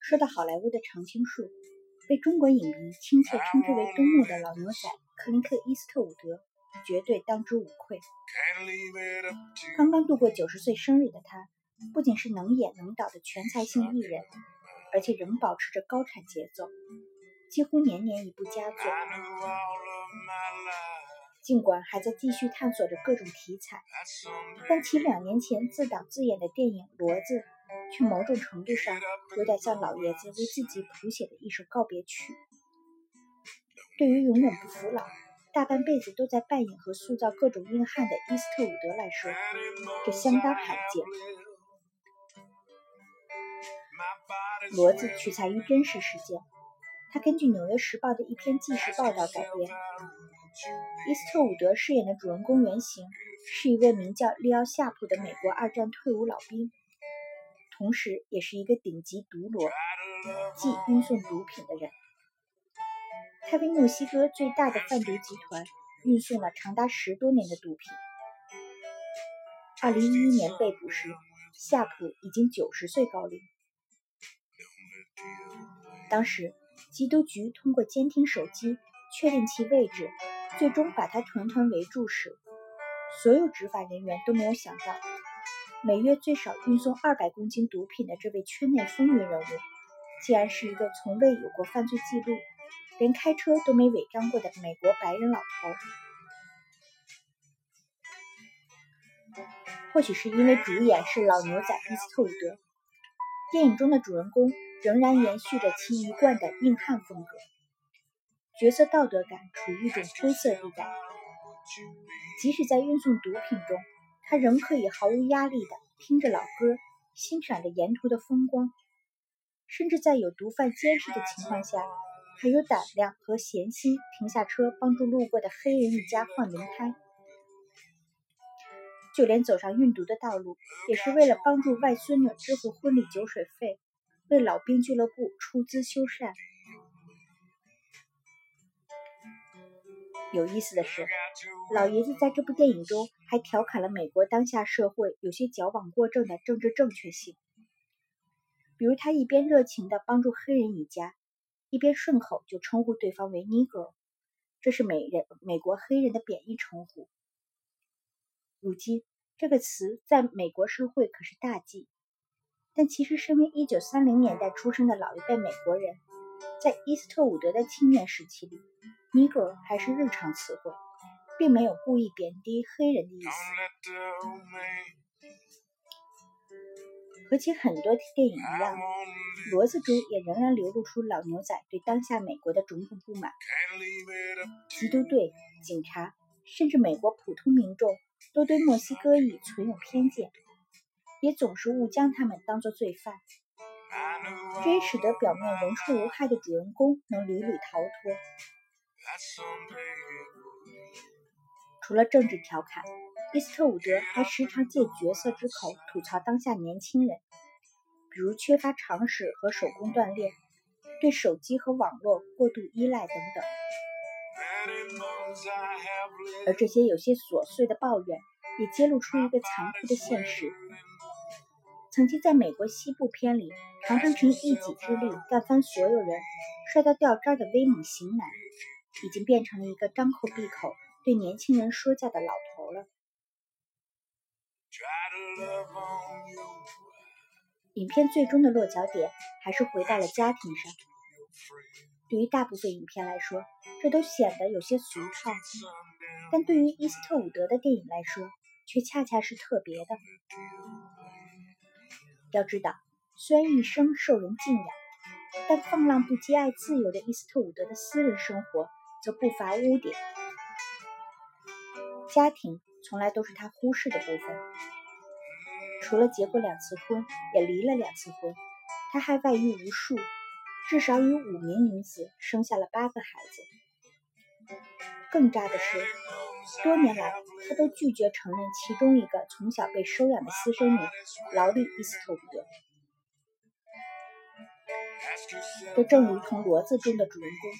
说到好莱坞的常青树，被中国影迷亲切称之为“东木”的老牛仔克林克·伊斯特伍德，绝对当之无愧。刚刚度过九十岁生日的他，不仅是能演能导的全才性艺人，而且仍保持着高产节奏，几乎年年一部佳作。尽管还在继续探索着各种题材，但其两年前自导自演的电影《骡子》，却某种程度上有点像老爷子为自己谱写的一首告别曲。对于永远不服老、大半辈子都在扮演和塑造各种硬汉的伊斯特伍德来说，这相当罕见。《骡子》取材于真实事件，它根据《纽约时报》的一篇纪实报道改编。伊斯特伍德饰演的主人公原型是一位名叫利奥·夏普的美国二战退伍老兵，同时也是一个顶级毒罗，即运送毒品的人。他为墨西哥最大的贩毒集团运送了长达十多年的毒品。二零一一年被捕时，夏普已经九十岁高龄。当时，缉毒局通过监听手机确定其位置。最终把他团团围住时，所有执法人员都没有想到，每月最少运送二百公斤毒品的这位圈内风云人物，竟然是一个从未有过犯罪记录、连开车都没违章过的美国白人老头。或许是因为主演是老牛仔伊斯特伍德，电影中的主人公仍然延续着其一贯的硬汉风格。角色道德感处于一种灰色地带，即使在运送毒品中，他仍可以毫无压力地听着老歌，欣赏着沿途的风光，甚至在有毒贩监视的情况下，还有胆量和闲心停下车帮助路过的黑人一家换轮胎。就连走上运毒的道路，也是为了帮助外孙女支付婚礼酒水费，为老兵俱乐部出资修缮。有意思的是，老爷子在这部电影中还调侃了美国当下社会有些矫枉过正的政治正确性，比如他一边热情地帮助黑人一家，一边顺口就称呼对方为 “Negro”，这是美人美国黑人的贬义称呼。如今这个词在美国社会可是大忌，但其实身为1930年代出生的老一辈美国人，在伊斯特伍德的青年时期里。Negro 还是日常词汇，并没有故意贬低黑人的意思。和其很多电影一样，《骡子》中也仍然流露出老牛仔对当下美国的种种不满。缉毒队、警察，甚至美国普通民众，都对墨西哥裔存有偏见，也总是误将他们当作罪犯。这也使得表面人畜无害的主人公能屡屡逃脱。除了政治调侃，伊斯特伍德还时常借角色之口吐槽当下年轻人，比如缺乏常识和手工锻炼，对手机和网络过度依赖等等。而这些有些琐碎的抱怨，也揭露出一个残酷的现实：曾经在美国西部片里常常凭一己之力干翻所有人、帅到掉渣的威猛型男。已经变成了一个张口闭口对年轻人说教的老头了。影片最终的落脚点还是回到了家庭上。对于大部分影片来说，这都显得有些俗套，但对于伊斯特伍德的电影来说，却恰恰是特别的。要知道，虽然一生受人敬仰，但放浪不羁、爱自由的伊斯特伍德的私人生活。则不乏污点，家庭从来都是他忽视的部分。除了结过两次婚，也离了两次婚，他还外遇无数，至少与五名女子生下了八个孩子。更渣的是，多年来他都拒绝承认其中一个从小被收养的私生女劳力·伊斯特伍德。这正如同《骡子》中的主人公。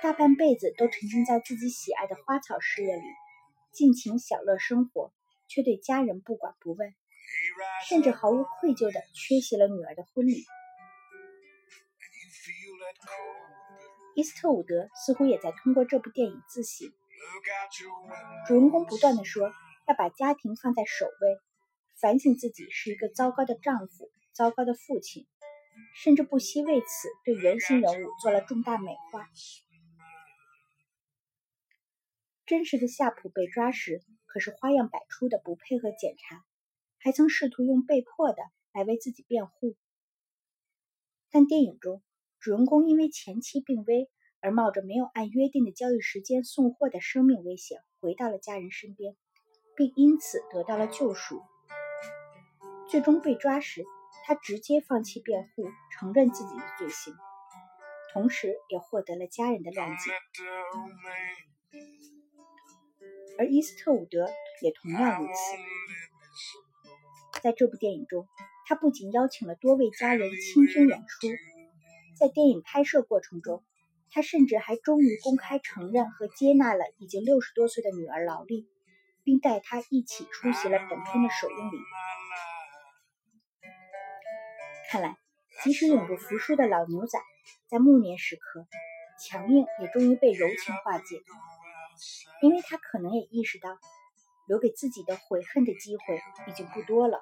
大半辈子都沉浸在自己喜爱的花草事业里，尽情享乐生活，却对家人不管不问，甚至毫无愧疚地缺席了女儿的婚礼。伊斯特伍德似乎也在通过这部电影自省。主人公不断地说要把家庭放在首位，反省自己是一个糟糕的丈夫、糟糕的父亲，甚至不惜为此对原型人物做了重大美化。真实的夏普被抓时，可是花样百出的不配合检查，还曾试图用被迫的来为自己辩护。但电影中，主人公因为前妻病危。而冒着没有按约定的交易时间送货的生命危险，回到了家人身边，并因此得到了救赎。最终被抓时，他直接放弃辩护，承认自己的罪行，同时也获得了家人的谅解。而伊斯特伍德也同样如此。在这部电影中，他不仅邀请了多位家人亲身演出，在电影拍摄过程中。他甚至还终于公开承认和接纳了已经六十多岁的女儿劳莉，并带她一起出席了本片的首映礼。看来，即使永不服输的老牛仔，在暮年时刻，强硬也终于被柔情化解，因为他可能也意识到，留给自己的悔恨的机会已经不多了。